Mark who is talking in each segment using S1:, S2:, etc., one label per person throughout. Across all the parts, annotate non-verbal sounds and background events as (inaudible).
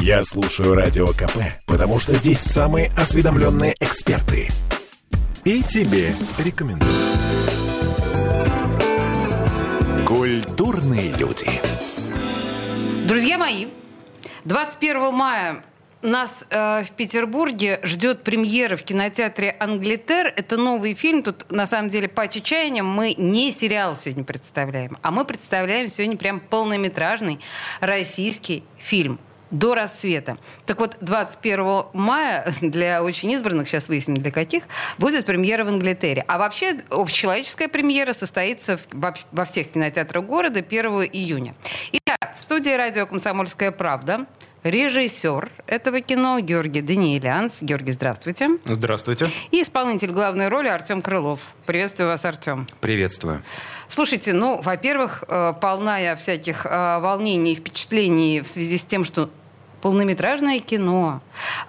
S1: Я слушаю Радио КП, потому что здесь самые осведомленные эксперты. И тебе рекомендую. Культурные люди.
S2: Друзья мои, 21 мая нас э, в Петербурге ждет премьера в кинотеатре «Англитер». Это новый фильм. Тут, на самом деле, по чаяниям мы не сериал сегодня представляем, а мы представляем сегодня прям полнометражный российский фильм до рассвета. Так вот, 21 мая, (laughs) для очень избранных, сейчас выясним, для каких, будет премьера в Англитере. А вообще, общечеловеческая премьера состоится во, во всех кинотеатрах города 1 июня. Итак, в студии радио «Комсомольская правда» режиссер этого кино Георгий Даниэлянс. Георгий, здравствуйте.
S3: Здравствуйте.
S2: И исполнитель главной роли Артем Крылов. Приветствую вас, Артем.
S3: Приветствую.
S2: Слушайте, ну, во-первых, э, полна я всяких э, волнений и впечатлений в связи с тем, что полнометражное кино,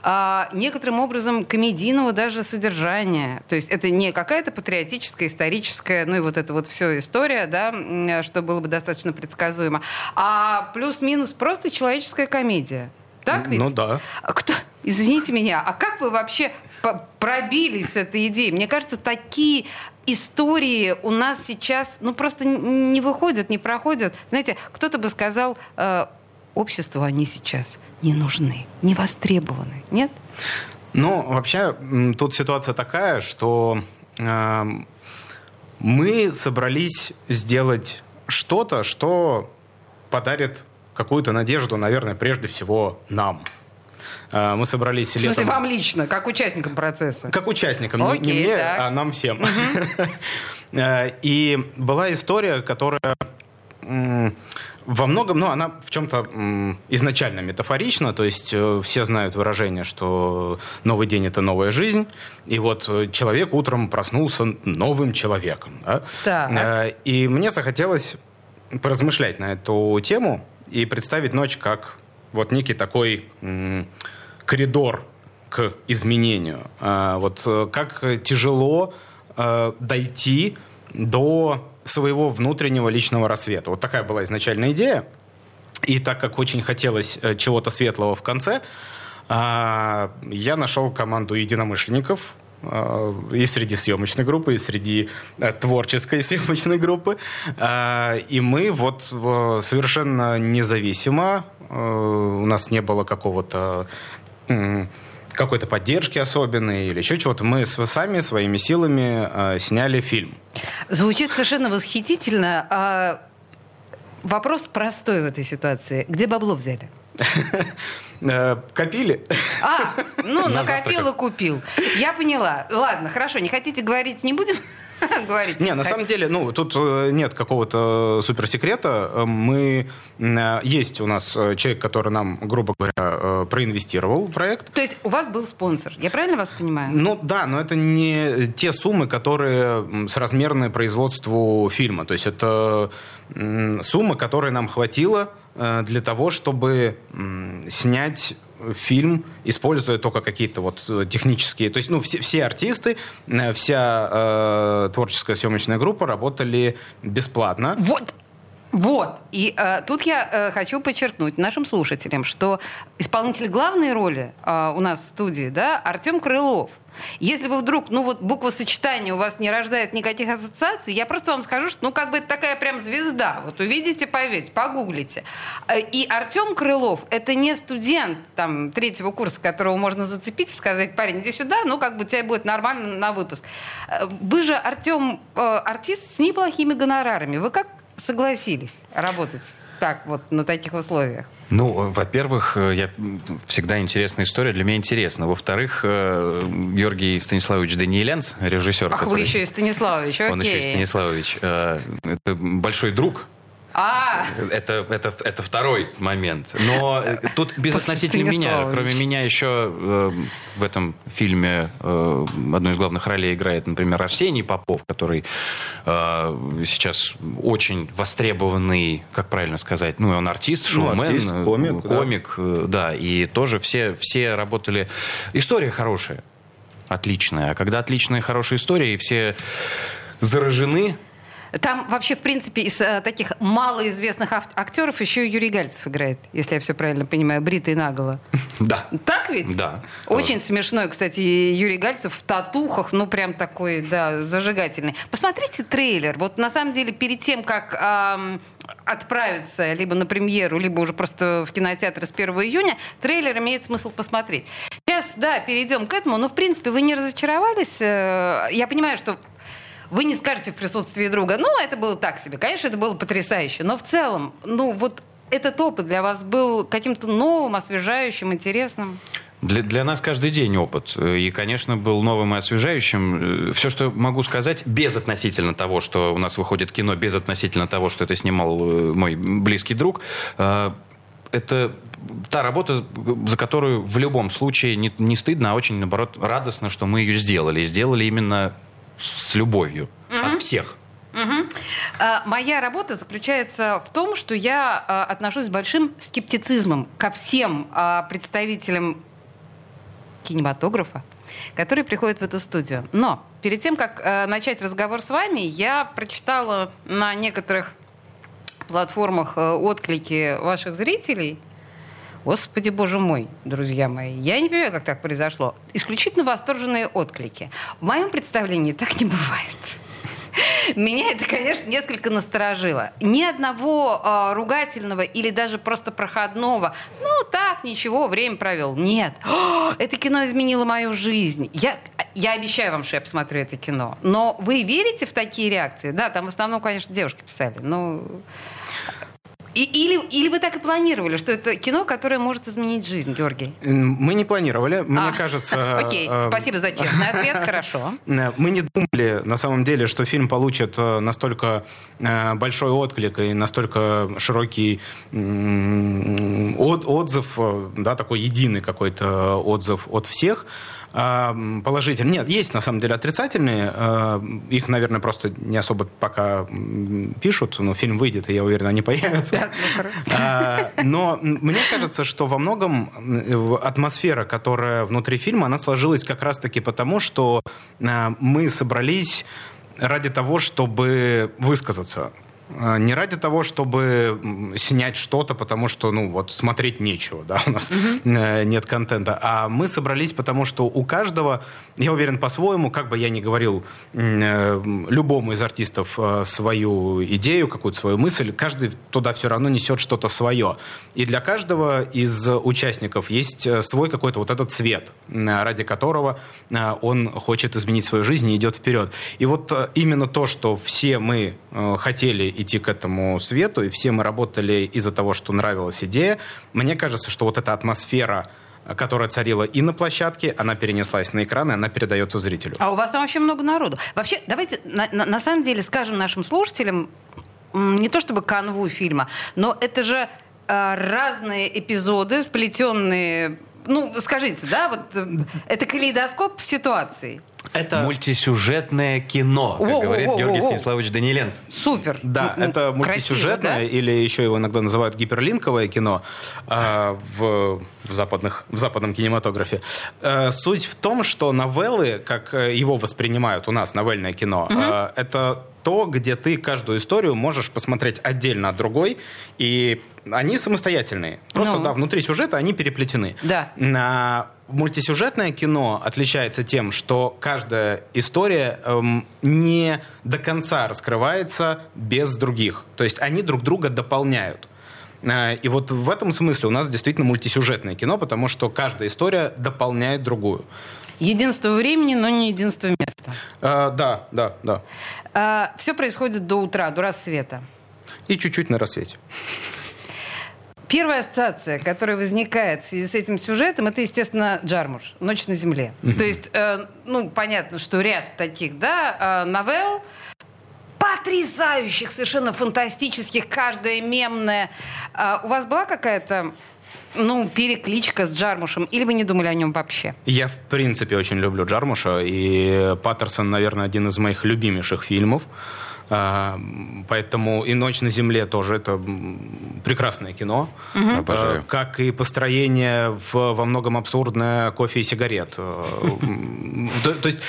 S2: а некоторым образом комедийного даже содержания. То есть это не какая-то патриотическая, историческая, ну и вот эта вот все история, да, что было бы достаточно предсказуемо, а плюс-минус просто человеческая комедия. Так ведь?
S3: Ну да.
S2: Кто, извините меня, а как вы вообще пробились с этой идеей? Мне кажется, такие истории у нас сейчас, ну, просто не выходят, не проходят. Знаете, кто-то бы сказал, э, обществу они сейчас не нужны, не востребованы, нет?
S3: Ну, вообще, тут ситуация такая, что э, мы собрались сделать что-то, что подарит какую-то надежду, наверное, прежде всего нам. Э, мы собрались
S2: В смысле, летом... вам лично, как участникам процесса?
S3: Как участникам, Окей, не, не мне, так. а нам всем. (laughs) Э, и была история, которая во многом, ну, она в чем-то изначально метафорична, то есть э, все знают выражение, что новый день это новая жизнь, и вот э, человек утром проснулся новым человеком. Да?
S2: Так.
S3: Э, и мне захотелось поразмышлять на эту тему и представить ночь как вот некий такой коридор к изменению. Вот как тяжело дойти до своего внутреннего личного рассвета. Вот такая была изначальная идея. И так как очень хотелось э, чего-то светлого в конце, а, я нашел команду единомышленников, а, и среди съемочной группы, и среди э, творческой (laughs) съемочной группы. А, и мы вот совершенно независимо, э, у нас не было какого-то какой-то поддержки особенной или еще чего-то. Мы сами своими силами э, сняли фильм.
S2: Звучит совершенно восхитительно. А вопрос простой в этой ситуации. Где бабло взяли? (laughs)
S3: Э, копили.
S2: А, ну, (laughs) накопил и купил. Я поняла. Ладно, хорошо, не хотите говорить, не будем (laughs) говорить.
S3: Не, на самом деле, ну, тут э, нет какого-то суперсекрета. Мы... Э, есть у нас э, человек, который нам, грубо говоря, проинвестировал в проект.
S2: То есть у вас был спонсор, я правильно вас понимаю?
S3: Ну, да, но это не те суммы, которые соразмерны производству фильма. То есть это сумма, которой нам хватило для того, чтобы снять фильм, используя только какие-то вот э, технические... То есть, ну, все, все артисты, э, вся э, творческая съемочная группа работали бесплатно.
S2: Вот, вот. И э, тут я э, хочу подчеркнуть нашим слушателям, что исполнитель главной роли э, у нас в студии, да, Артем Крылов. Если вы вдруг, ну вот буква сочетания у вас не рождает никаких ассоциаций, я просто вам скажу, что ну как бы это такая прям звезда. Вот увидите, поверьте, погуглите. Э, и Артем Крылов это не студент там третьего курса, которого можно зацепить и сказать, парень, иди сюда, ну как бы тебе будет нормально на выпуск. Э, вы же, Артем, э, артист с неплохими гонорарами. Вы как согласились работать так вот на таких условиях?
S4: Ну, во-первых, э, я всегда интересная история, для меня интересно. Во-вторых, э, Георгий Станиславович Даниэлянц, режиссер.
S2: Ах, который... вы еще и Станиславович, окей.
S4: Он еще и Станиславович. Э, это большой друг (laughs) Это, это, это второй момент. Но тут безотносительно меня. Кроме меня еще э, в этом фильме э, одну из главных ролей играет, например, Арсений Попов, который э, сейчас очень востребованный, как правильно сказать, ну, он артист, ну, шоумен, ну, артист, комик, комик да. Э, да, и тоже все, все работали... История хорошая, отличная. А когда отличная, хорошая история, и все заражены
S2: Там вообще, в принципе, из э, таких малоизвестных актеров еще и Юрий Гальцев играет, если я все правильно понимаю, бритый наголо. (laughs)
S4: Да.
S2: Так ведь?
S4: Да.
S2: Очень тоже. смешной, кстати, Юрий Гальцев в татухах, ну прям такой, да, зажигательный. Посмотрите трейлер. Вот на самом деле перед тем, как эм, отправиться либо на премьеру, либо уже просто в кинотеатр с 1 июня, трейлер имеет смысл посмотреть. Сейчас, да, перейдем к этому, но, в принципе, вы не разочаровались? Э, я понимаю, что вы не скажете в присутствии друга, ну, это было так себе. Конечно, это было потрясающе. Но в целом, ну, вот этот опыт для вас был каким-то новым, освежающим, интересным?
S4: Для, для нас каждый день опыт. И, конечно, был новым и освежающим. Все, что могу сказать, без относительно того, что у нас выходит кино, без относительно того, что это снимал э, мой близкий друг, э, это та работа, за которую в любом случае не, не стыдно, а очень, наоборот, радостно, что мы ее сделали. И сделали именно с любовью угу. от всех.
S2: Угу. Моя работа заключается в том, что я а, отношусь с большим скептицизмом ко всем а, представителям кинематографа, которые приходят в эту студию. Но перед тем, как а, начать разговор с вами, я прочитала на некоторых платформах а, отклики ваших зрителей – Господи, боже мой, друзья мои, я не понимаю, как так произошло. Исключительно восторженные отклики. В моем представлении так не бывает. Меня это, конечно, несколько насторожило. Ни одного э, ругательного или даже просто проходного. Ну, так, ничего, время провел. Нет. О, (gasps) это кино изменило мою жизнь. Я, я обещаю вам, что я посмотрю это кино. Но вы верите в такие реакции? Да, там в основном, конечно, девушки писали. Но и, или, или вы так и планировали, что это кино, которое может изменить жизнь, Георгий?
S3: Мы не планировали. Мне а, кажется... (laughs)
S2: Окей, э, спасибо за честный (laughs) ответ, хорошо.
S3: Э, мы не думали, на самом деле, что фильм получит э, настолько большой отклик и настолько широкий отзыв, да, такой единый какой-то отзыв от всех. А, положительные. Нет, есть на самом деле отрицательные. А, их, наверное, просто не особо пока пишут, но фильм выйдет, и я уверен, они появятся. Ну, а, но мне кажется, что во многом атмосфера, которая внутри фильма, она сложилась как раз-таки потому, что мы собрались ради того, чтобы высказаться. А, не ради того, чтобы снять что-то, потому что, ну, вот смотреть нечего, да, (laughs) у нас mm-hmm. нет контента. А мы собрались, потому что у каждого, я уверен, по-своему, как бы я ни говорил э, любому из артистов э, свою идею, какую-то свою мысль, каждый туда все равно несет что-то свое. И для каждого из участников есть свой какой-то вот этот цвет, ради которого он хочет изменить свою жизнь и идет вперед. И вот именно то, что все мы хотели идти к этому свету, и все мы работали из-за того, что нравилась идея. Мне кажется, что вот эта атмосфера которая царила и на площадке, она перенеслась на экран, и она передается зрителю.
S2: А у вас там вообще много народу. Вообще, давайте на, на, на самом деле скажем нашим слушателям, не то чтобы канву фильма, но это же э, разные эпизоды, сплетенные ну, скажите, да, вот э, это калейдоскоп ситуаций.
S4: Это мультисюжетное кино, как о, говорит о, о, Георгий Станиславович Даниленц.
S2: Супер.
S3: Да, ну, это мультисюжетное, Красиво, да? или еще его иногда называют гиперлинковое кино э, в, в, западных, в западном кинематографе. Э, суть в том, что новеллы, как э, его воспринимают у нас, новельное кино, угу. э, это то, где ты каждую историю можешь посмотреть отдельно от другой, и они самостоятельные. Просто, ну. да, внутри сюжета они переплетены.
S2: Да.
S3: На мультисюжетное кино отличается тем, что каждая история эм, не до конца раскрывается без других. То есть они друг друга дополняют. Э, и вот в этом смысле у нас действительно мультисюжетное кино, потому что каждая история дополняет другую.
S2: Единство времени, но не единство места.
S3: А, да, да, да.
S2: А, все происходит до утра, до рассвета.
S3: И чуть-чуть на рассвете. (laughs)
S2: Первая ассоциация, которая возникает в связи с этим сюжетом, это, естественно, Джармуш «Ночь на земле». Mm-hmm. То есть, э, ну, понятно, что ряд таких, да, э, новелл, потрясающих, совершенно фантастических, каждая мемная. Э, у вас была какая-то ну, перекличка с Джармушем, или вы не думали о нем вообще?
S3: Я, в принципе, очень люблю Джармуша, и Паттерсон, наверное, один из моих любимейших фильмов. А, поэтому и «Ночь на земле» тоже это прекрасное кино.
S4: Угу. Обожаю.
S3: Как и построение в, во многом абсурдное кофе и сигарет. То, то есть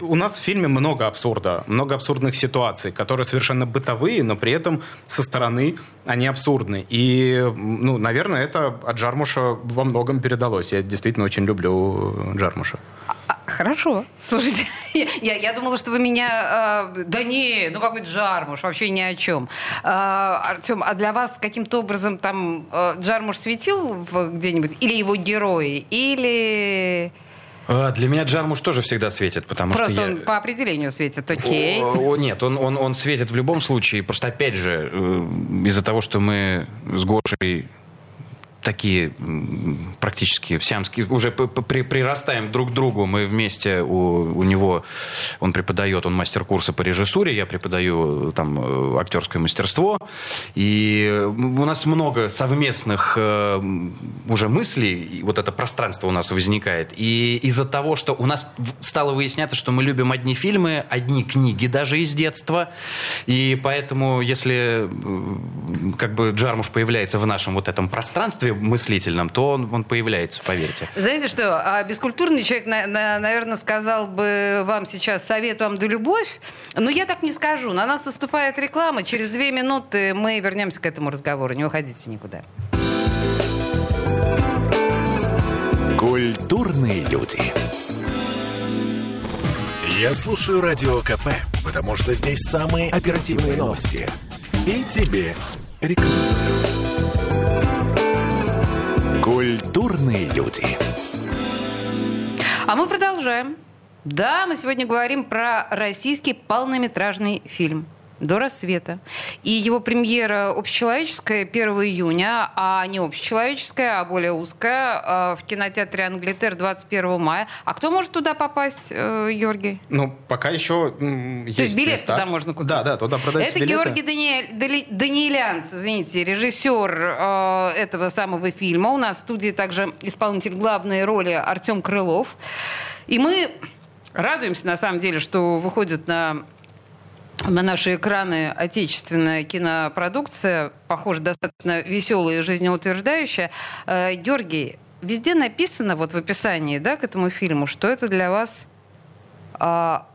S3: у нас в фильме много абсурда, много абсурдных ситуаций, которые совершенно бытовые, но при этом со стороны они абсурдны. И, ну, наверное, это от Джармуша во многом передалось. Я действительно очень люблю Джармуша.
S2: А, хорошо. Слушайте, (laughs) я, я думала, что вы меня... Э, да не, ну какой Джармуш, вообще ни о чем. Э, Артем, а для вас каким-то образом там э, Джармуш светил где-нибудь? Или его герои? Или...
S4: А, для меня Джармуш тоже всегда светит, потому
S2: просто
S4: что
S2: он
S4: я...
S2: по определению светит, окей.
S4: О, о, нет, он, он, он светит в любом случае. Просто опять же, э, из-за того, что мы с Гошей такие практически сиамские, уже при, прирастаем друг к другу. Мы вместе, у, у него, он преподает, он мастер курса по режиссуре, я преподаю там э, актерское мастерство. И у нас много совместных э, уже мыслей, вот это пространство у нас возникает. И из-за того, что у нас стало выясняться, что мы любим одни фильмы, одни книги даже из детства. И поэтому, если как бы Джармуш появляется в нашем вот этом пространстве, мыслительном, то он, он появляется, поверьте.
S2: Знаете что, а бескультурный человек, на, на, наверное, сказал бы вам сейчас совет вам да любовь, но я так не скажу. На нас наступает реклама, через две минуты мы вернемся к этому разговору. Не уходите никуда.
S1: Культурные люди. Я слушаю Радио КП, потому что здесь самые оперативные новости. И тебе рекомендую. Культурные люди.
S2: А мы продолжаем. Да, мы сегодня говорим про российский полнометражный фильм до рассвета. И его премьера общечеловеческая 1 июня, а не общечеловеческая, а более узкая, а, в кинотеатре Англитер 21 мая. А кто может туда попасть, э, Георгий?
S3: Ну, пока еще есть То есть
S2: билет
S3: места.
S2: туда можно купить?
S3: Да, да, туда продаются
S2: Это
S3: билеты.
S2: Георгий Даниэль, Даниэлянц, извините, режиссер э, этого самого фильма. У нас в студии также исполнитель главной роли Артем Крылов. И мы радуемся, на самом деле, что выходит на на наши экраны отечественная кинопродукция, похоже, достаточно веселая и жизнеутверждающая. Э, Георгий, везде написано вот в описании да, к этому фильму, что это для вас а,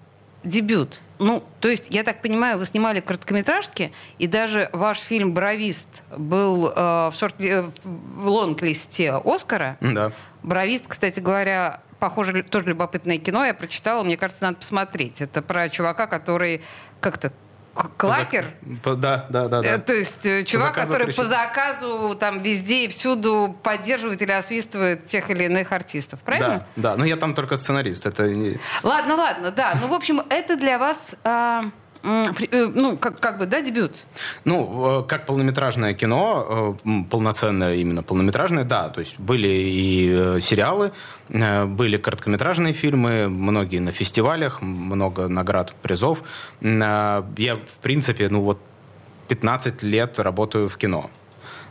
S2: дебют. Ну, то есть, я так понимаю, вы снимали короткометражки, и даже ваш фильм «Бровист» был э, в, шорт, э, в лонг-листе Оскара.
S3: Да.
S2: «Бровист», кстати говоря, похоже, тоже любопытное кино. Я прочитала, мне кажется, надо посмотреть. Это про чувака, который как-то клакер.
S3: По, да, да, да, да.
S2: Э, то есть э, чувак, который кричит. по заказу там везде и всюду поддерживает или освистывает тех или иных артистов, правильно?
S3: Да, да. Но я там только сценарист. Это...
S2: Ладно, ладно, да. Ну, в общем, это для вас... Э, ну, как, как бы, да, дебют?
S3: Ну, э, как полнометражное кино, э, полноценное именно полнометражное, да. То есть были и сериалы, были короткометражные фильмы, многие на фестивалях, много наград, призов. Я, в принципе, ну вот 15 лет работаю в кино.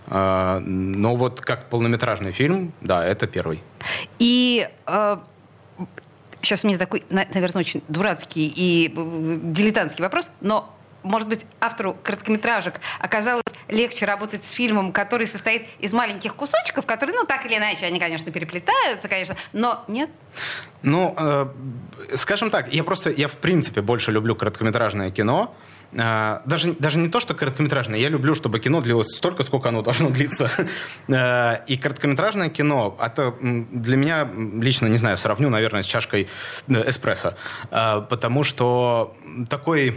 S3: Но вот как полнометражный фильм, да, это первый.
S2: И Сейчас у меня такой, наверное, очень дурацкий и э, дилетантский вопрос, но может быть, автору короткометражек оказалось легче работать с фильмом, который состоит из маленьких кусочков, которые, ну, так или иначе, они, конечно, переплетаются, конечно, но нет?
S3: Ну, э, скажем так, я просто, я в принципе больше люблю короткометражное кино, а, даже, даже не то, что короткометражное. Я люблю, чтобы кино длилось столько, сколько оно должно длиться. (laughs) А, и короткометражное кино, это для меня лично, не знаю, сравню, наверное, с чашкой э, эспрессо. А, потому что такой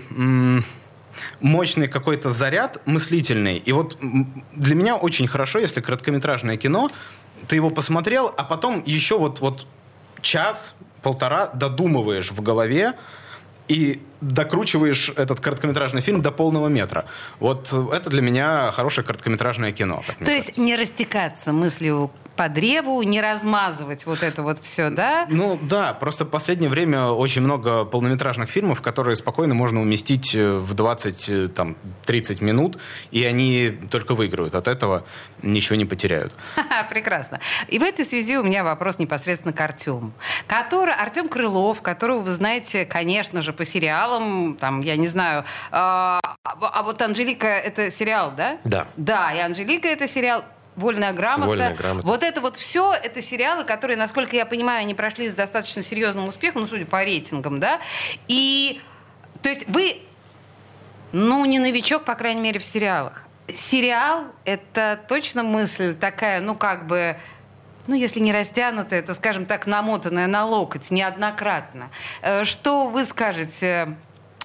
S3: мощный какой-то заряд мыслительный. И вот для меня очень хорошо, если короткометражное кино, ты его посмотрел, а потом еще вот, вот час, полтора додумываешь в голове, и докручиваешь этот короткометражный фильм до полного метра. Вот это для меня хорошее короткометражное кино.
S2: То есть не растекаться мыслью по древу, не размазывать вот это вот все, да?
S3: Ну да, просто в последнее время очень много полнометражных фильмов, которые спокойно можно уместить э, в 20-30 э, минут, и они только выиграют от этого, ничего не потеряют. (laughs)
S2: Прекрасно. И в этой связи у меня вопрос непосредственно к Артему. Который, Артем Крылов, которого вы знаете, конечно же, по сериалам, там, я не знаю, а, а вот Анжелика это сериал, да?
S4: Да.
S2: Да, и Анжелика это сериал Вольная грамота.
S4: Вольная грамота.
S2: Вот это вот все, это сериалы, которые, насколько я понимаю, они прошли с достаточно серьезным успехом, ну, судя по рейтингам, да. И, то есть вы, ну, не новичок, по крайней мере, в сериалах. Сериал — это точно мысль такая, ну, как бы, ну, если не растянутая, то, скажем так, намотанная на локоть неоднократно. Э, что вы скажете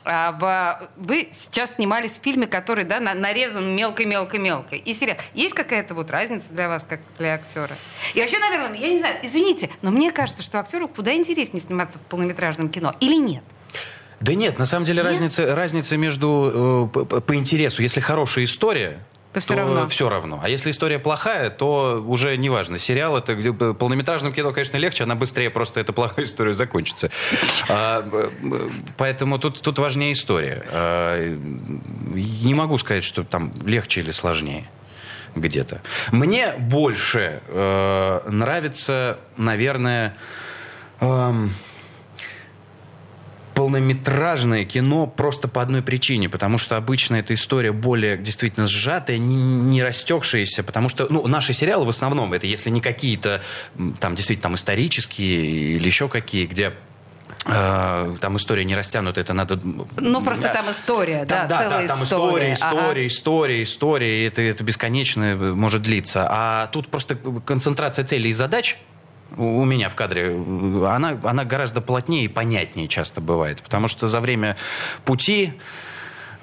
S2: а, вы сейчас снимались в фильме, который да, нарезан мелко-мелко-мелко. И сериал. Есть какая-то вот разница для вас, как для актера? И вообще, наверное, я не знаю, извините, но мне кажется, что актеру куда интереснее сниматься в полнометражном кино. Или нет?
S4: Да нет, на самом деле разница, разница между э, по, по интересу. Если хорошая история,
S2: то все равно.
S4: Все равно. А если история плохая, то уже не важно. Сериал это где полнометражном кино, конечно, легче, она быстрее просто эта плохая история закончится. А, поэтому тут, тут важнее история. А, не могу сказать, что там легче или сложнее где-то. Мне больше э, нравится, наверное, э, полнометражное кино просто по одной причине, потому что обычно эта история более действительно сжатая, не, не растекшаяся, потому что, ну, наши сериалы в основном, это если не какие-то там действительно там исторические или еще какие, где э, там история не растянута, это надо...
S2: Ну, просто да, там история, там, да, да, целая да, там история.
S4: история, история, ага. история, история, это, это бесконечно может длиться. А тут просто концентрация целей и задач у меня в кадре, она, она гораздо плотнее и понятнее часто бывает. Потому что за время пути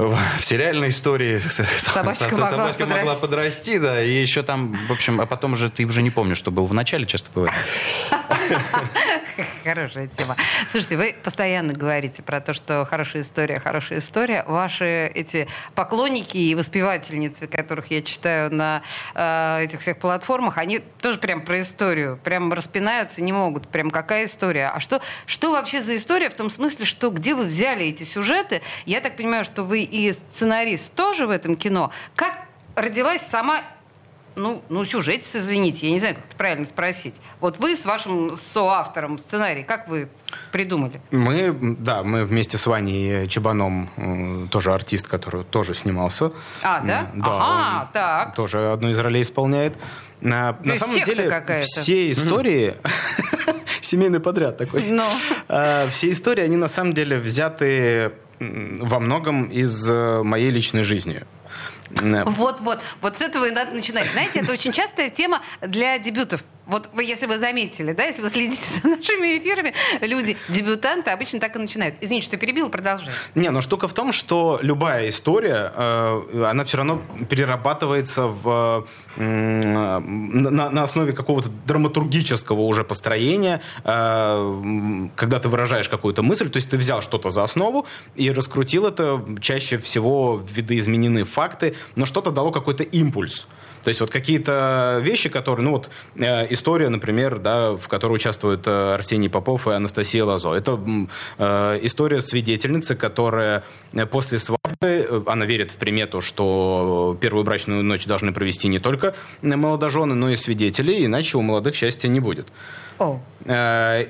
S4: в сериальной истории
S2: собачка, могла, собачка подрасти.
S4: могла подрасти, да, и еще там, в общем, а потом уже ты уже не помнишь, что было в начале, часто бывает. (laughs)
S2: Хорошая тема. Слушайте, вы постоянно говорите про то, что хорошая история, хорошая история. Ваши эти поклонники и воспевательницы, которых я читаю на э, этих всех платформах, они тоже прям про историю, прям распинаются, не могут. Прям какая история? А что, что вообще за история в том смысле, что где вы взяли эти сюжеты? Я так понимаю, что вы и сценарист тоже в этом кино. Как родилась сама ну, ну, сюжетец, извините, я не знаю, как это правильно спросить. Вот вы с вашим соавтором сценарий, как вы придумали?
S3: Мы, да, мы вместе с Ваней Чебаном, э, тоже артист, который тоже снимался.
S2: А, да?
S3: Да. Ага, так. Тоже одну из ролей исполняет. На, на самом деле, все истории... (laughs) Семейный подряд такой.
S2: Но.
S3: А, все истории, они на самом деле взяты во многом из э, моей личной жизни.
S2: Вот-вот. Вот с этого и надо начинать. Знаете, это очень частая тема для дебютов. Вот вы, если вы заметили, да, если вы следите за нашими эфирами, люди, дебютанты обычно так и начинают. Извините, что перебил, продолжай.
S3: Не, но штука в том, что любая история, э, она все равно перерабатывается в, э, на, на основе какого-то драматургического уже построения, э, когда ты выражаешь какую-то мысль, то есть ты взял что-то за основу и раскрутил это, чаще всего видоизменены факты, но что-то дало какой-то импульс. То есть вот какие-то вещи, которые, ну вот э, история, например, да, в которой участвуют э, Арсений Попов и Анастасия Лазо. Это э, история свидетельницы, которая э, после свадьбы, она верит в примету, что первую брачную ночь должны провести не только молодожены, но и свидетели, иначе у молодых счастья не будет.
S2: Oh.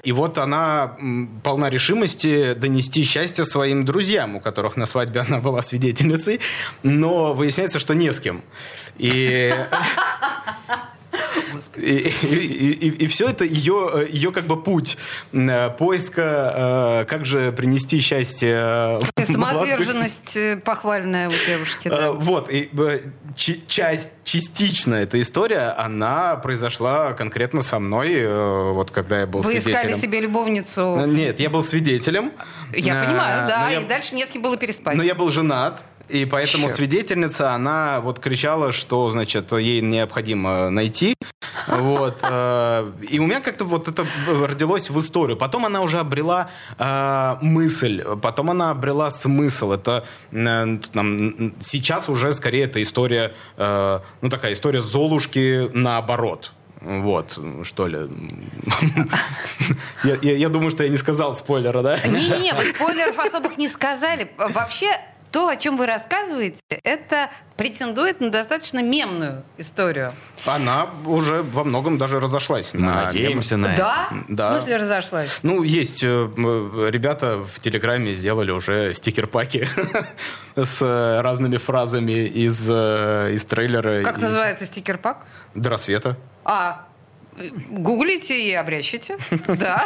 S3: И вот она полна решимости донести счастье своим друзьям, у которых на свадьбе она была свидетельницей, но выясняется, что не с кем. И... (laughs) И, и, и, и все это ее, ее как бы путь э, поиска, э, как же принести счастье. (laughs)
S2: Самоотверженность э, похвальная у девушки. Да.
S3: Вот, и часть, частично эта история, она произошла конкретно со мной, вот когда я был
S2: Вы
S3: свидетелем.
S2: Вы искали себе любовницу?
S3: Нет, я был свидетелем.
S2: Я понимаю, да, и я, дальше не с кем было переспать.
S3: Но я был женат, и поэтому Черт. свидетельница, она вот кричала, что, значит, ей необходимо найти. Вот. Э, и у меня как-то вот это родилось в историю. Потом она уже обрела э, мысль, потом она обрела смысл. Это э, там, сейчас уже скорее это история, ну такая история Золушки наоборот. Вот, что ли. (laughs) я, я, я думаю, что я не сказал спойлера, да?
S2: Не-не-не, вы спойлеров особых не сказали. Вообще, то, о чем вы рассказываете, это претендует на достаточно мемную историю.
S3: Она уже во многом даже разошлась.
S4: Надеемся на,
S2: на
S4: да?
S2: это. Да? В смысле разошлась?
S3: Ну, есть э, ребята в Телеграме сделали уже стикер-паки (laughs) с разными фразами из, э, из трейлера.
S2: Как
S3: из...
S2: называется стикер-пак?
S3: До рассвета.
S2: А, гуглите и обрящите. (laughs) Да.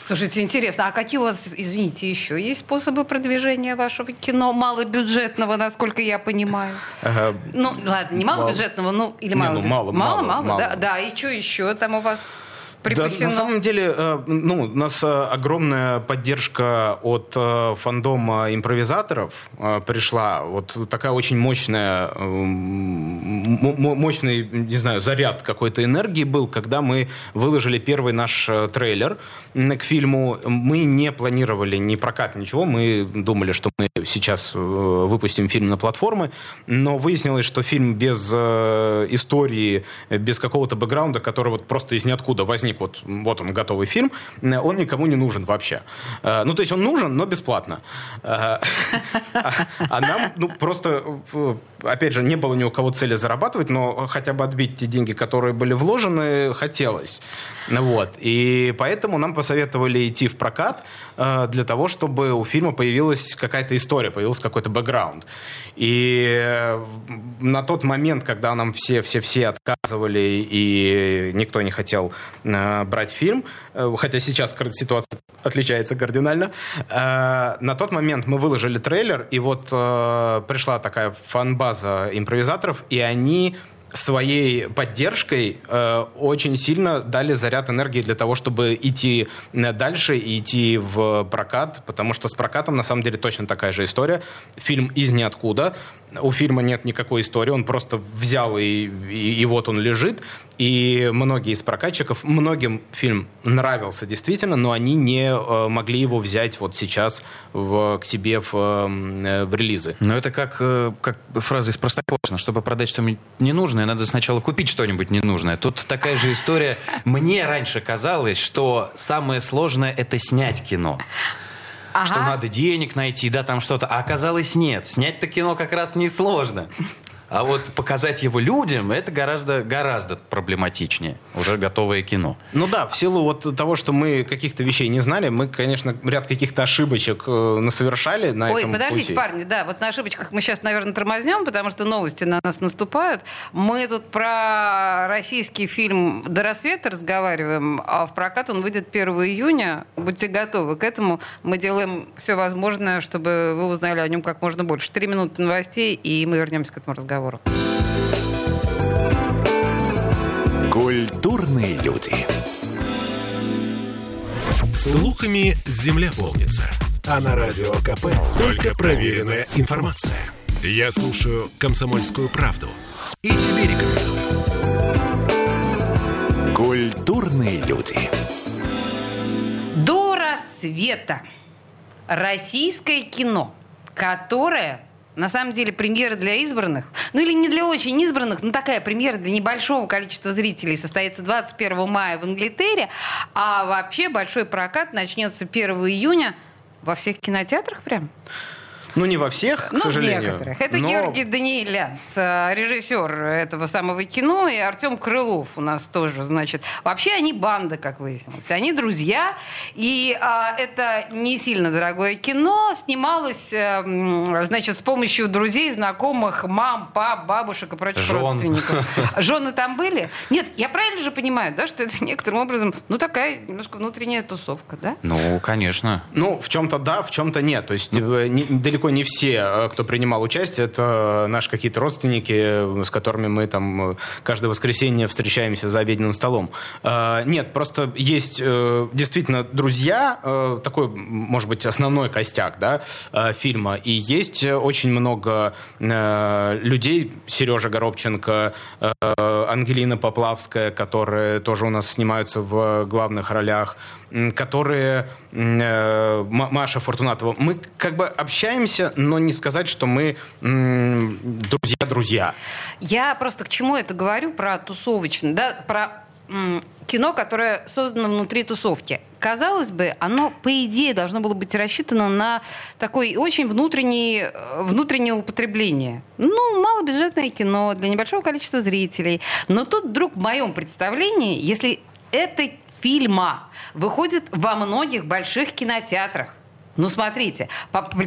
S2: Слушайте, интересно, а какие у вас, извините, еще есть способы продвижения вашего кино малобюджетного, насколько я понимаю? Ага. Ну, ладно, не малобюджетного, ну, или мало, не, ну, мало, мало, мало, мало, да, да, и что еще там у вас?
S3: Припасено? Да, на самом деле, э, ну, у нас э, огромная поддержка от э, фандома импровизаторов пришла. Вот такая очень мощная, мощный, не знаю, заряд какой-то энергии был, когда мы выложили первый наш трейлер к фильму. Мы не планировали ни прокат, ничего. Мы думали, что мы сейчас выпустим фильм на платформы, но выяснилось, что фильм без истории, без какого-то бэкграунда, который вот просто из ниоткуда возник вот, вот он, готовый фильм, он никому не нужен вообще. Э, ну, то есть он нужен, но бесплатно. Э, а нам, ну, просто, э, опять же, не было ни у кого цели зарабатывать, но хотя бы отбить те деньги, которые были вложены, хотелось. Вот. И поэтому нам посоветовали идти в прокат для того, чтобы у фильма появилась какая-то история, появился какой-то бэкграунд. И на тот момент, когда нам все-все-все отказывали и никто не хотел брать фильм, э, хотя сейчас ситуация отличается кардинально. Э, на тот момент мы выложили трейлер, и вот э, пришла такая фан-база импровизаторов, и они своей поддержкой э, очень сильно дали заряд энергии для того, чтобы идти дальше и идти в прокат, потому что с прокатом на самом деле точно такая же история. Фильм из ниоткуда, у фильма нет никакой истории, он просто взял и, и, и вот он лежит. И многие из прокатчиков, многим фильм нравился действительно, но они не э, могли его взять вот сейчас в, к себе в, э, в релизы.
S4: Но это как, э, как фраза из Простоквашино. Чтобы продать что-нибудь ненужное, надо сначала купить что-нибудь ненужное. Тут такая же история. Мне раньше казалось, что самое сложное — это снять кино ага. что надо денег найти, да, там что-то. А оказалось нет. Снять-то кино как раз несложно. А вот показать его людям, это гораздо, гораздо проблематичнее. Уже готовое кино.
S3: Ну да, в силу вот того, что мы каких-то вещей не знали, мы, конечно, ряд каких-то ошибочек э, насовершали на
S2: Ой,
S3: этом
S2: подождите,
S3: пути.
S2: парни, да, вот на ошибочках мы сейчас, наверное, тормознем, потому что новости на нас наступают. Мы тут про российский фильм «До рассвета» разговариваем, а в прокат он выйдет 1 июня. Будьте готовы к этому. Мы делаем все возможное, чтобы вы узнали о нем как можно больше. Три минуты новостей, и мы вернемся к этому разговору разговору.
S1: Культурные люди. Слухами земля полнится. А на радио КП только проверенная информация. Я слушаю «Комсомольскую правду» и тебе рекомендую. Культурные люди.
S2: До рассвета. Российское кино, которое на самом деле премьера для избранных, ну или не для очень избранных, но такая премьера для небольшого количества зрителей состоится 21 мая в Англитере, а вообще большой прокат начнется 1 июня во всех кинотеатрах прям.
S3: Ну, не во всех, к ну, сожалению.
S2: в некоторых. Это но... Георгий Даниэлянс, э, режиссер этого самого кино, и Артем Крылов у нас тоже, значит. Вообще они банда, как выяснилось. Они друзья, и а, это не сильно дорогое кино. Снималось, а, значит, с помощью друзей, знакомых, мам, пап, бабушек и прочих Жен. родственников. (laughs) Жены там были? Нет, я правильно же понимаю, да, что это (laughs) некоторым образом, ну, такая немножко внутренняя тусовка, да?
S4: Ну, конечно.
S3: Ну, в чем-то да, в чем-то нет. То есть ну. не, далеко далеко не все, э, кто принимал участие, это наши какие-то родственники, с которыми мы там э, каждое воскресенье встречаемся за обеденным столом. Э, нет, просто есть действительно друзья, такой, может быть, основной костяк да, фильма, и есть очень много людей, Сережа Горобченко, Ангелина Поплавская, которые тоже у нас снимаются в главных ролях, которые э, Маша Фортунатова. Мы как бы общаемся, но не сказать, что мы друзья-друзья.
S2: Я просто к чему это говорю про тусовочный, да, про кино, которое создано внутри тусовки. Казалось бы, оно, по идее, должно было быть рассчитано на такое очень внутренний, э, внутреннее употребление. Ну, малобюджетное кино для небольшого количества зрителей. Но тут вдруг в моем представлении, если это фильма выходит во многих больших кинотеатрах, ну, смотрите,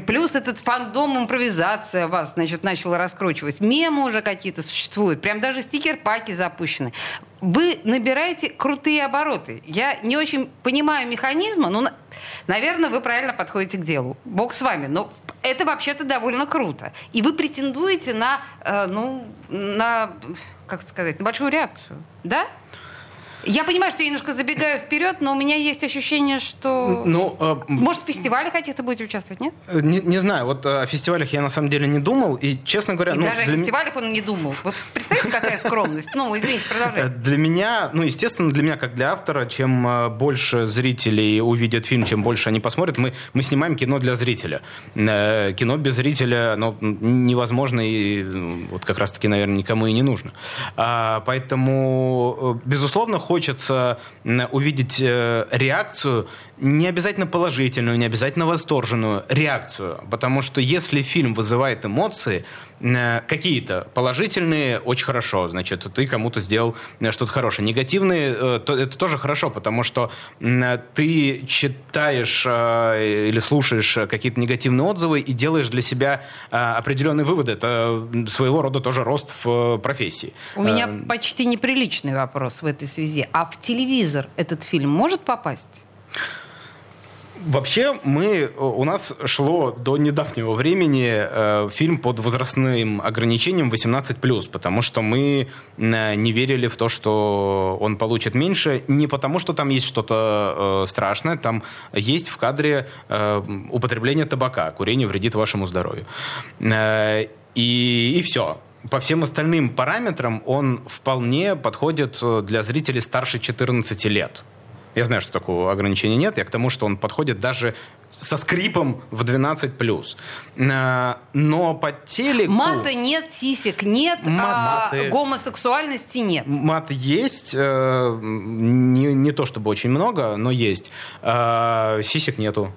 S2: плюс этот фандом импровизация вас, значит, начала раскручивать. Мемы уже какие-то существуют. Прям даже стикер-паки запущены. Вы набираете крутые обороты. Я не очень понимаю механизма, но, наверное, вы правильно подходите к делу. Бог с вами. Но это вообще-то довольно круто. И вы претендуете на, э, ну, на, как сказать, на большую реакцию. Да? Я понимаю, что я немножко забегаю вперед, но у меня есть ощущение, что... Ну, э, Может, в фестивале каких-то будете участвовать, нет?
S3: Не, не знаю. Вот э, о фестивалях я на самом деле не думал. И, честно говоря...
S2: И ну, даже о фестивалях он не думал. Вы представляете, какая скромность? Ну, извините, продолжайте. Э,
S3: для меня, ну, естественно, для меня, как для автора, чем э, больше зрителей увидят фильм, чем больше они посмотрят, мы, мы снимаем кино для зрителя. Кино без зрителя ну, невозможно и вот как раз-таки, наверное, никому и не нужно. А, поэтому, безусловно, хочется увидеть э, реакцию, не обязательно положительную, не обязательно восторженную реакцию. Потому что если фильм вызывает эмоции, э, какие-то положительные, очень хорошо, значит, ты кому-то сделал э, что-то хорошее. Негативные, то это тоже хорошо, потому что ты читаешь или слушаешь какие-то негативные отзывы и делаешь для себя определенные выводы. Это своего рода тоже рост в профессии.
S2: У меня почти неприличный вопрос в этой связи. А в телевизор этот фильм может попасть?
S3: Вообще, мы, у нас шло до недавнего времени э, фильм под возрастным ограничением 18+, потому что мы э, не верили в то, что он получит меньше, не потому что там есть что-то э, страшное, там есть в кадре э, употребление табака, курение вредит вашему здоровью. Э, и, и все по всем остальным параметрам он вполне подходит э, для зрителей старше 14 лет. Я знаю, что такого ограничения нет. Я к тому, что он подходит даже со скрипом в 12 плюс. Э, но по телеку...
S2: Мата нет, сисек нет, Мат... а гомосексуальности нет.
S3: Мат есть. Э, не, не то чтобы очень много, но есть. Сисек нету.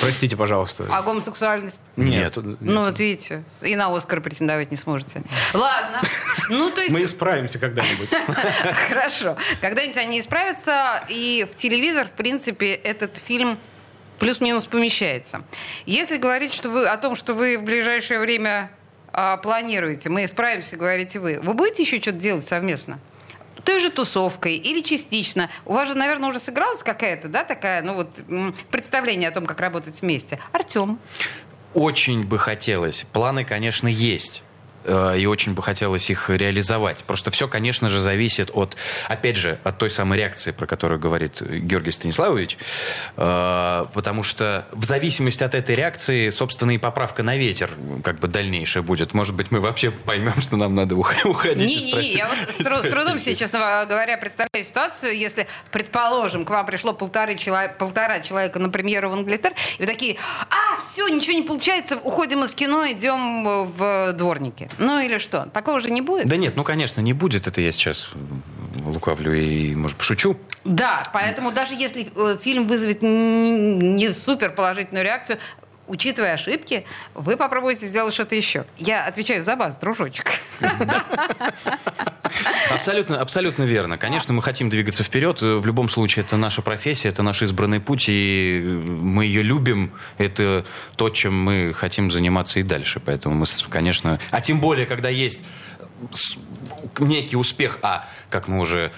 S3: Простите, пожалуйста.
S2: А гомосексуальность?
S3: Нет.
S2: Ну, вот видите, и на Оскар претендовать не сможете. Ладно. Ну, то есть...
S3: Мы исправимся когда-нибудь. (laughs)
S2: Хорошо. Когда-нибудь они исправятся, и в телевизор, в принципе, этот фильм плюс-минус помещается. Если говорить что вы, о том, что вы в ближайшее время а, планируете, мы исправимся, говорите вы, вы будете еще что-то делать совместно? Той же тусовкой или частично. У вас же, наверное, уже сыгралась какая-то, да, такая, ну вот, представление о том, как работать вместе. Артем.
S4: Очень бы хотелось. Планы, конечно, есть. Э, и очень бы хотелось их реализовать. Просто все, конечно же, зависит от, опять же, от той самой реакции, про которую говорит Георгий Станиславович, э, потому что в зависимости от этой реакции, собственно, и поправка на ветер как бы дальнейшая будет. Может быть, мы вообще поймем, что нам надо уходить
S2: не, из Не, не, я вот с, (laughs) трудом себе, честно говоря, представляю ситуацию, если, предположим, к вам пришло полторы чело... полтора человека на премьеру в Англитер, и вы такие, а, все, ничего не получается, уходим из кино, идем в дворники. Ну или что? Такого же не будет?
S4: Да нет, ну конечно, не будет. Это я сейчас лукавлю и, может, пошучу.
S2: Да, поэтому даже если э, фильм вызовет не супер положительную реакцию, учитывая ошибки, вы попробуйте сделать что-то еще. Я отвечаю за вас, дружочек.
S4: Абсолютно, абсолютно верно. Конечно, мы хотим двигаться вперед. В любом случае, это наша профессия, это наш избранный путь, и мы ее любим. Это то, чем мы хотим заниматься и дальше. Поэтому мы, конечно... А тем более, когда есть некий успех, а, как мы уже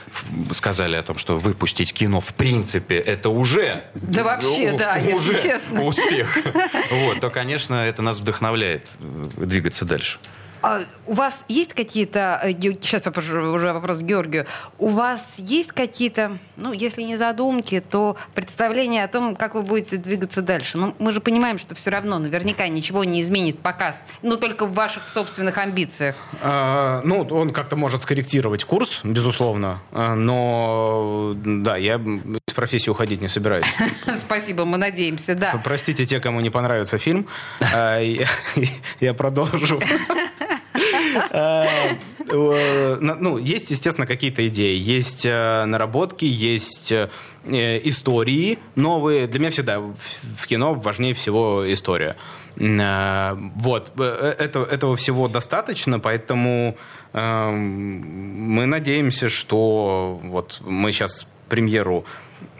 S4: сказали о том, что выпустить кино в принципе это уже...
S2: Да вообще, да,
S4: уже
S2: если честно.
S4: успех. (laughs) Вот, то, конечно, это нас вдохновляет э, двигаться дальше.
S2: А у вас есть какие-то, э, сейчас уже вопрос к Георгию, у вас есть какие-то, ну, если не задумки, то представления о том, как вы будете двигаться дальше? Ну, мы же понимаем, что все равно наверняка ничего не изменит показ, но только в ваших собственных амбициях.
S3: А, ну, он как-то может скорректировать курс, безусловно, а, но, да, я из профессии уходить не собираюсь. (laughs)
S2: Спасибо, мы надеемся, да.
S3: Простите те, кому не понравится фильм, а, я продолжу. (laughs) Ну, есть, естественно, какие-то идеи. Есть наработки, есть истории новые. Для меня всегда в кино важнее всего история. Вот. Это, этого всего достаточно, поэтому мы надеемся, что вот мы сейчас премьеру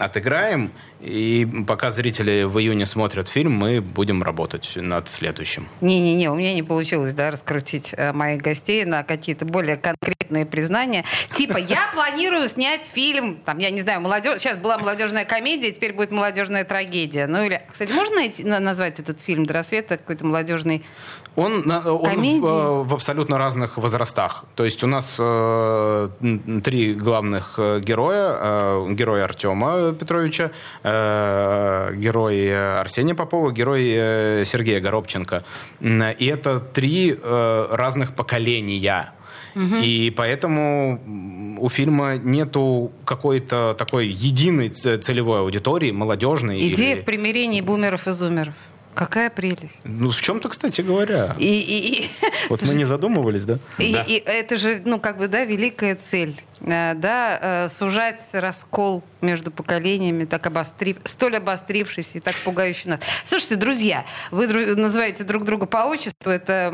S3: отыграем, и пока зрители в июне смотрят фильм, мы будем работать над следующим.
S2: Не-не-не, у меня не получилось, да, раскрутить э, моих гостей на какие-то более конкретные признания. Типа, я планирую снять фильм, там, я не знаю, молодежь... Сейчас была молодежная комедия, теперь будет молодежная трагедия. Ну или... Кстати, можно найти, назвать этот фильм «До рассвета» какой-то молодежный
S3: он, он в, в абсолютно разных возрастах. То есть у нас э, три главных э, героя. Э, герой Артема Петровича, э, герой Арсения Попова, герой э, Сергея Горобченко. И это три э, разных поколения. Угу. И поэтому у фильма нету какой-то такой единой целевой аудитории, молодежной.
S2: Идея или... в примирении бумеров и зумеров. Какая прелесть.
S3: Ну, в чем-то, кстати говоря.
S2: И, и,
S3: и... Вот мы не задумывались, да?
S2: И,
S3: да.
S2: и это же, ну, как бы, да, великая цель. Э, да, э, сужать раскол между поколениями, так обострив, столь обострившись и так пугающий нас. Слушайте, друзья, вы называете друг друга по отчеству, это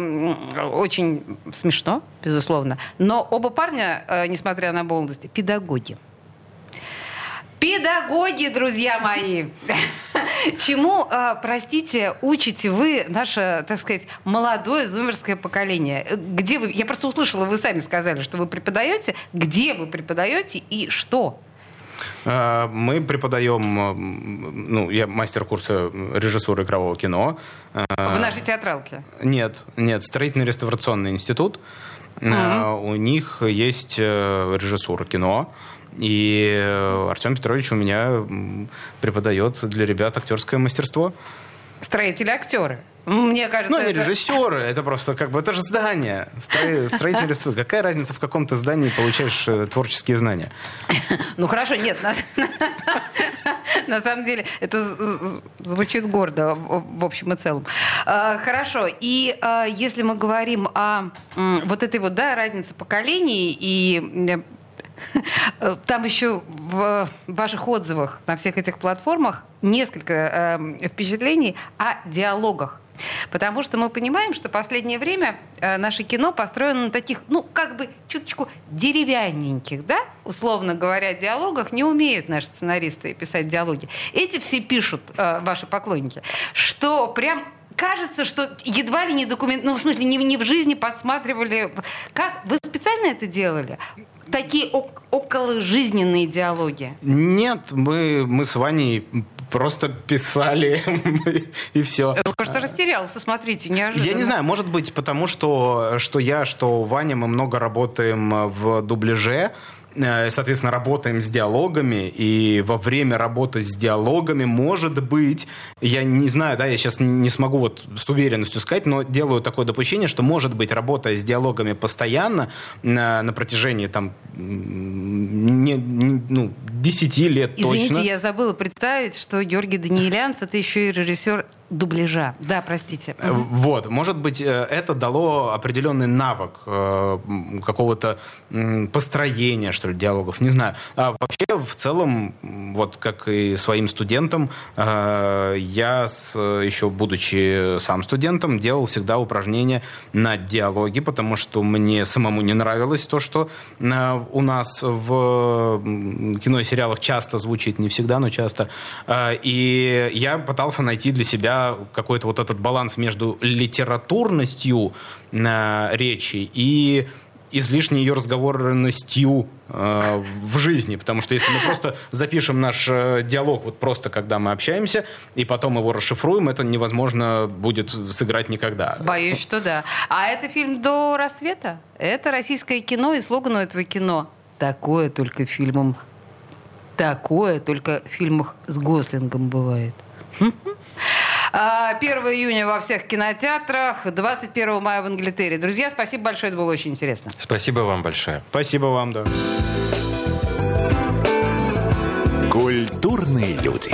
S2: очень смешно, безусловно. Но оба парня, э, несмотря на молодость, педагоги. Педагоги, друзья мои. Чему, а, простите, учите вы наше, так сказать, молодое зумерское поколение? Где вы? Я просто услышала, вы сами сказали, что вы преподаете. Где вы преподаете и что?
S3: А, мы преподаем, ну, я мастер курса режиссуры игрового кино.
S2: В нашей театралке?
S3: Нет, нет, строительный реставрационный институт. Uh-huh. У них есть э, режиссура кино. И э, Артем Петрович у меня преподает для ребят актерское мастерство.
S2: Строители актеры. Мне кажется,
S3: ну, не это... режиссеры, это просто как бы, это же здание, (laughs) строительные листвы. Какая разница, в каком-то здании получаешь э, творческие знания? (laughs)
S2: Ну, хорошо, нет, на, (laughs) на самом деле это звучит гордо в общем и целом. А, хорошо, и а, если мы говорим о вот этой вот, да, разнице поколений и там еще в ваших отзывах на всех этих платформах несколько э, впечатлений о диалогах. Потому что мы понимаем, что последнее время э, наше кино построено на таких, ну, как бы чуточку деревянненьких, да, условно говоря, диалогах. Не умеют наши сценаристы писать диалоги. Эти все пишут, э, ваши поклонники, что прям кажется, что едва ли не документ, ну, в смысле, не, не в жизни подсматривали. Как? Вы специально это делали? Такие околожизненные диалоги?
S3: Нет, мы, мы с Ваней просто писали (laughs) и все.
S2: Ну, кажется, растерялся, смотрите, неожиданно.
S3: Я не знаю, может быть, потому что, что я, что Ваня, мы много работаем в дубляже, соответственно, работаем с диалогами, и во время работы с диалогами, может быть, я не знаю, да, я сейчас не смогу вот с уверенностью сказать, но делаю такое допущение, что, может быть, работая с диалогами постоянно на, на протяжении там не, не, ну, 10 лет
S2: Извините,
S3: точно.
S2: я забыла представить, что Георгий Даниэлянц это еще и режиссер дубляжа. Да, простите.
S3: Угу. Вот, может быть, э, это дало определенный навык э, какого-то построения, что ли, диалогов, не знаю. А вообще, в целом, вот как и своим студентам, я, с, еще будучи сам студентом, делал всегда упражнения на диалоги, потому что мне самому не нравилось то, что у нас в кино и сериалах часто звучит, не всегда, но часто. И я пытался найти для себя какой-то вот этот баланс между литературностью э, речи и излишней ее разговорностью э, в жизни. Потому что если мы просто запишем наш э, диалог вот просто, когда мы общаемся, и потом его расшифруем, это невозможно будет сыграть никогда.
S2: Боюсь, что да. А это фильм «До рассвета». Это российское кино, и слоган у этого кино «Такое только фильмом Такое только в фильмах с Гослингом бывает. 1 а, июня во всех кинотеатрах, 21 мая в Англитере. Друзья, спасибо большое, это было очень интересно.
S4: Спасибо вам большое.
S3: Спасибо вам, да.
S1: Культурные люди.